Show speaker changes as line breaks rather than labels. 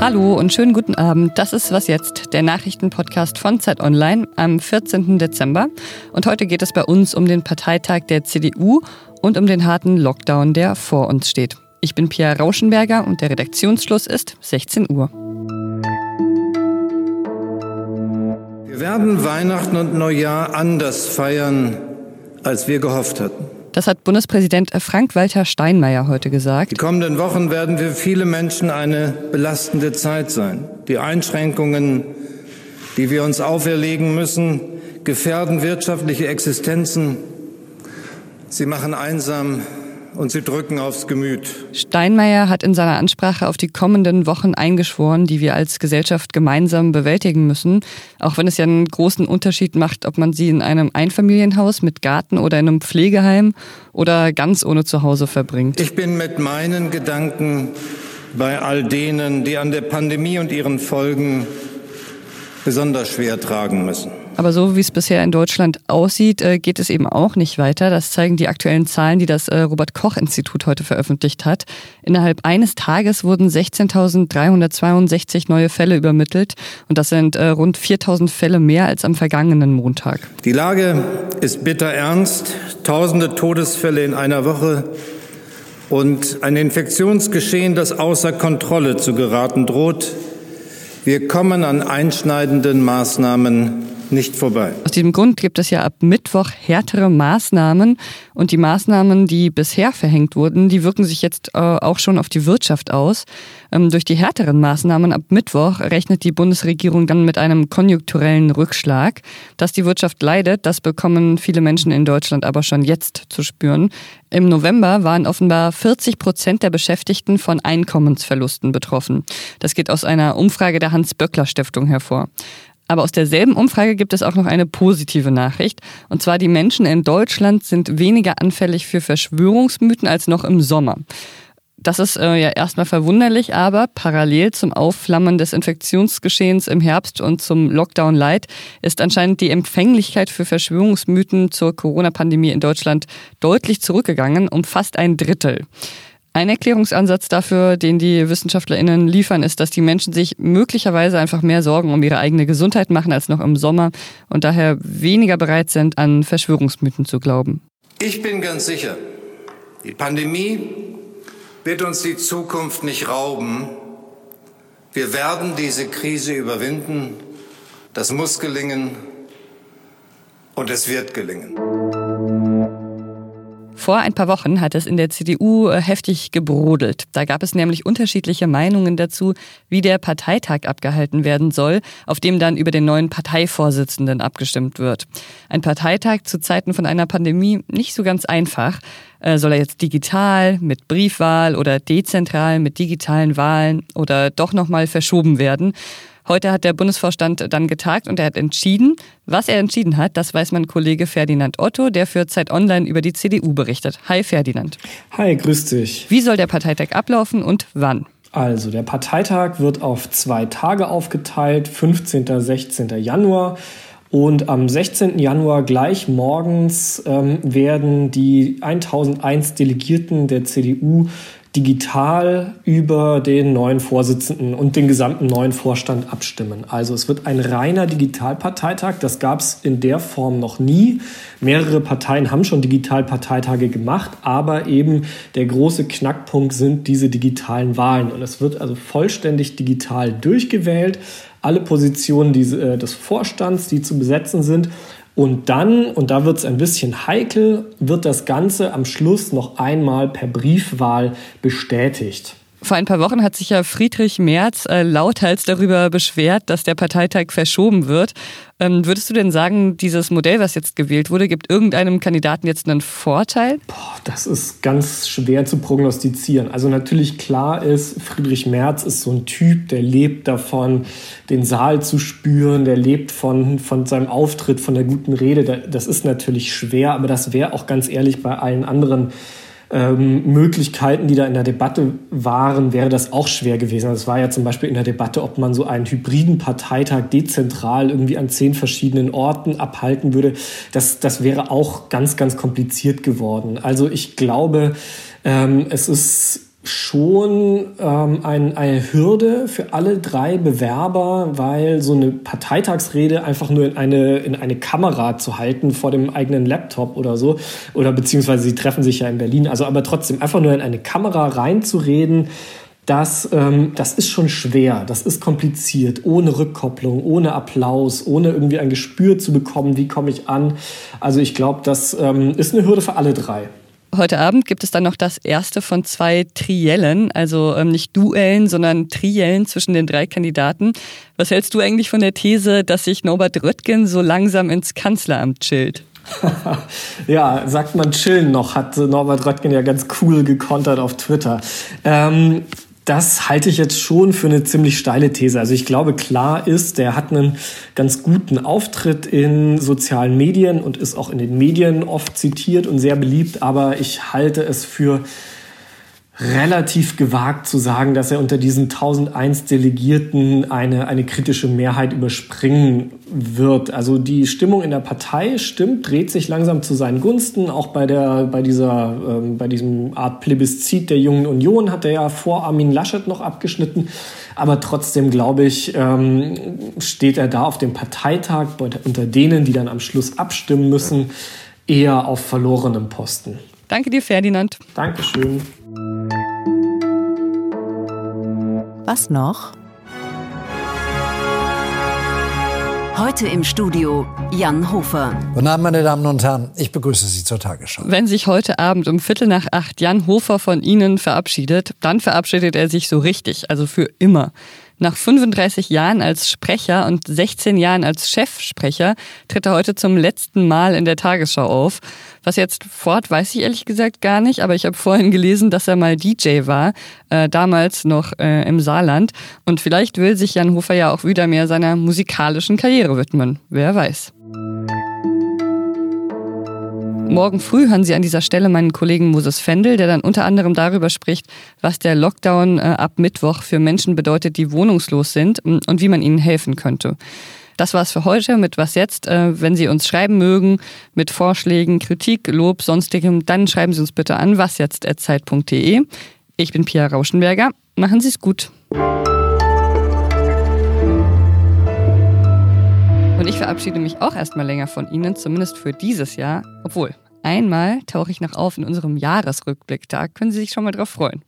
Hallo und schönen guten Abend. Das ist Was jetzt, der Nachrichtenpodcast von Zeit Online am 14. Dezember. Und heute geht es bei uns um den Parteitag der CDU und um den harten Lockdown, der vor uns steht. Ich bin Pia Rauschenberger und der Redaktionsschluss ist 16 Uhr.
Wir werden Weihnachten und Neujahr anders feiern, als wir gehofft hatten.
Das hat Bundespräsident Frank-Walter Steinmeier heute gesagt.
Die kommenden Wochen werden für viele Menschen eine belastende Zeit sein. Die Einschränkungen, die wir uns auferlegen müssen, gefährden wirtschaftliche Existenzen. Sie machen einsam und sie drücken aufs Gemüt.
Steinmeier hat in seiner Ansprache auf die kommenden Wochen eingeschworen, die wir als Gesellschaft gemeinsam bewältigen müssen, auch wenn es ja einen großen Unterschied macht, ob man sie in einem Einfamilienhaus mit Garten oder in einem Pflegeheim oder ganz ohne Zuhause verbringt.
Ich bin mit meinen Gedanken bei all denen, die an der Pandemie und ihren Folgen besonders schwer tragen müssen.
Aber so wie es bisher in Deutschland aussieht, äh, geht es eben auch nicht weiter. Das zeigen die aktuellen Zahlen, die das äh, Robert Koch Institut heute veröffentlicht hat. Innerhalb eines Tages wurden 16.362 neue Fälle übermittelt und das sind äh, rund 4.000 Fälle mehr als am vergangenen Montag.
Die Lage ist bitter ernst. Tausende Todesfälle in einer Woche und ein Infektionsgeschehen, das außer Kontrolle zu geraten droht. Wir kommen an einschneidenden Maßnahmen nicht vorbei.
Aus diesem Grund gibt es ja ab Mittwoch härtere Maßnahmen und die Maßnahmen, die bisher verhängt wurden, die wirken sich jetzt äh, auch schon auf die Wirtschaft aus. Ähm, durch die härteren Maßnahmen ab Mittwoch rechnet die Bundesregierung dann mit einem konjunkturellen Rückschlag. Dass die Wirtschaft leidet, das bekommen viele Menschen in Deutschland aber schon jetzt zu spüren. Im November waren offenbar 40 Prozent der Beschäftigten von Einkommensverlusten betroffen. Das geht aus einer Umfrage der Hans-Böckler-Stiftung hervor. Aber aus derselben Umfrage gibt es auch noch eine positive Nachricht. Und zwar die Menschen in Deutschland sind weniger anfällig für Verschwörungsmythen als noch im Sommer. Das ist äh, ja erstmal verwunderlich, aber parallel zum Aufflammen des Infektionsgeschehens im Herbst und zum Lockdown Light ist anscheinend die Empfänglichkeit für Verschwörungsmythen zur Corona-Pandemie in Deutschland deutlich zurückgegangen, um fast ein Drittel. Ein Erklärungsansatz dafür, den die WissenschaftlerInnen liefern, ist, dass die Menschen sich möglicherweise einfach mehr Sorgen um ihre eigene Gesundheit machen als noch im Sommer und daher weniger bereit sind, an Verschwörungsmythen zu glauben.
Ich bin ganz sicher, die Pandemie wird uns die Zukunft nicht rauben. Wir werden diese Krise überwinden. Das muss gelingen und es wird gelingen.
Vor ein paar Wochen hat es in der CDU äh, heftig gebrodelt. Da gab es nämlich unterschiedliche Meinungen dazu, wie der Parteitag abgehalten werden soll, auf dem dann über den neuen Parteivorsitzenden abgestimmt wird. Ein Parteitag zu Zeiten von einer Pandemie nicht so ganz einfach. Äh, soll er jetzt digital mit Briefwahl oder dezentral mit digitalen Wahlen oder doch nochmal verschoben werden? Heute hat der Bundesvorstand dann getagt und er hat entschieden. Was er entschieden hat, das weiß mein Kollege Ferdinand Otto, der für Zeit Online über die CDU berichtet. Hi Ferdinand.
Hi, grüß dich.
Wie soll der Parteitag ablaufen und wann?
Also, der Parteitag wird auf zwei Tage aufgeteilt, 15. und 16. Januar. Und am 16. Januar gleich morgens ähm, werden die 1001 Delegierten der CDU digital über den neuen Vorsitzenden und den gesamten neuen Vorstand abstimmen. Also es wird ein reiner Digitalparteitag. Das gab es in der Form noch nie. Mehrere Parteien haben schon Digitalparteitage gemacht, aber eben der große Knackpunkt sind diese digitalen Wahlen. Und es wird also vollständig digital durchgewählt. Alle Positionen äh, des Vorstands, die zu besetzen sind, und dann, und da wird es ein bisschen heikel, wird das Ganze am Schluss noch einmal per Briefwahl bestätigt.
Vor ein paar Wochen hat sich ja Friedrich Merz äh, lauthals darüber beschwert, dass der Parteitag verschoben wird. Ähm, würdest du denn sagen, dieses Modell, was jetzt gewählt wurde, gibt irgendeinem Kandidaten jetzt einen Vorteil?
Boah, das ist ganz schwer zu prognostizieren. Also natürlich klar ist, Friedrich Merz ist so ein Typ, der lebt davon, den Saal zu spüren, der lebt von, von seinem Auftritt, von der guten Rede. Das ist natürlich schwer, aber das wäre auch ganz ehrlich bei allen anderen ähm, Möglichkeiten, die da in der Debatte waren, wäre das auch schwer gewesen. Also es war ja zum Beispiel in der Debatte, ob man so einen hybriden Parteitag dezentral irgendwie an zehn verschiedenen Orten abhalten würde. Das, das wäre auch ganz, ganz kompliziert geworden. Also ich glaube, ähm, es ist schon ähm, ein, eine Hürde für alle drei Bewerber, weil so eine Parteitagsrede einfach nur in eine, in eine Kamera zu halten vor dem eigenen Laptop oder so, oder beziehungsweise sie treffen sich ja in Berlin, also aber trotzdem einfach nur in eine Kamera reinzureden, das, ähm, das ist schon schwer, das ist kompliziert, ohne Rückkopplung, ohne Applaus, ohne irgendwie ein Gespür zu bekommen, wie komme ich an. Also ich glaube, das ähm, ist eine Hürde für alle drei.
Heute Abend gibt es dann noch das erste von zwei Triellen, also ähm, nicht Duellen, sondern Triellen zwischen den drei Kandidaten. Was hältst du eigentlich von der These, dass sich Norbert Röttgen so langsam ins Kanzleramt chillt?
ja, sagt man chillen noch, hat Norbert Röttgen ja ganz cool gekontert auf Twitter. Ähm, das halte ich jetzt schon für eine ziemlich steile These. Also ich glaube, klar ist, der hat einen ganz guten Auftritt in sozialen Medien und ist auch in den Medien oft zitiert und sehr beliebt, aber ich halte es für relativ gewagt zu sagen, dass er unter diesen 1001 Delegierten eine, eine kritische Mehrheit überspringen wird. Also die Stimmung in der Partei stimmt, dreht sich langsam zu seinen Gunsten. Auch bei, der, bei, dieser, ähm, bei diesem Art Plebiszit der Jungen Union hat er ja vor Armin Laschet noch abgeschnitten. Aber trotzdem, glaube ich, ähm, steht er da auf dem Parteitag unter denen, die dann am Schluss abstimmen müssen, eher auf verlorenem Posten.
Danke dir, Ferdinand.
Dankeschön.
Was noch? Heute im Studio Jan Hofer.
Guten Abend, meine Damen und Herren. Ich begrüße Sie zur Tagesschau.
Wenn sich heute Abend um Viertel nach acht Jan Hofer von Ihnen verabschiedet, dann verabschiedet er sich so richtig, also für immer. Nach 35 Jahren als Sprecher und 16 Jahren als Chefsprecher tritt er heute zum letzten Mal in der Tagesschau auf. Was jetzt fort, weiß ich ehrlich gesagt gar nicht, aber ich habe vorhin gelesen, dass er mal DJ war, äh, damals noch äh, im Saarland. Und vielleicht will sich Jan Hofer ja auch wieder mehr seiner musikalischen Karriere widmen. Wer weiß. Morgen früh hören Sie an dieser Stelle meinen Kollegen Moses Fendel, der dann unter anderem darüber spricht, was der Lockdown äh, ab Mittwoch für Menschen bedeutet, die wohnungslos sind und wie man ihnen helfen könnte. Das war's für heute mit Was jetzt. Äh, wenn Sie uns schreiben mögen mit Vorschlägen, Kritik, Lob, sonstigem, dann schreiben Sie uns bitte an wasjetzt.zeit.de. Ich bin Pia Rauschenberger. Machen Sie es gut. Und ich verabschiede mich auch erstmal länger von Ihnen, zumindest für dieses Jahr. Obwohl, einmal tauche ich noch auf in unserem Jahresrückblick. Da können Sie sich schon mal drauf freuen.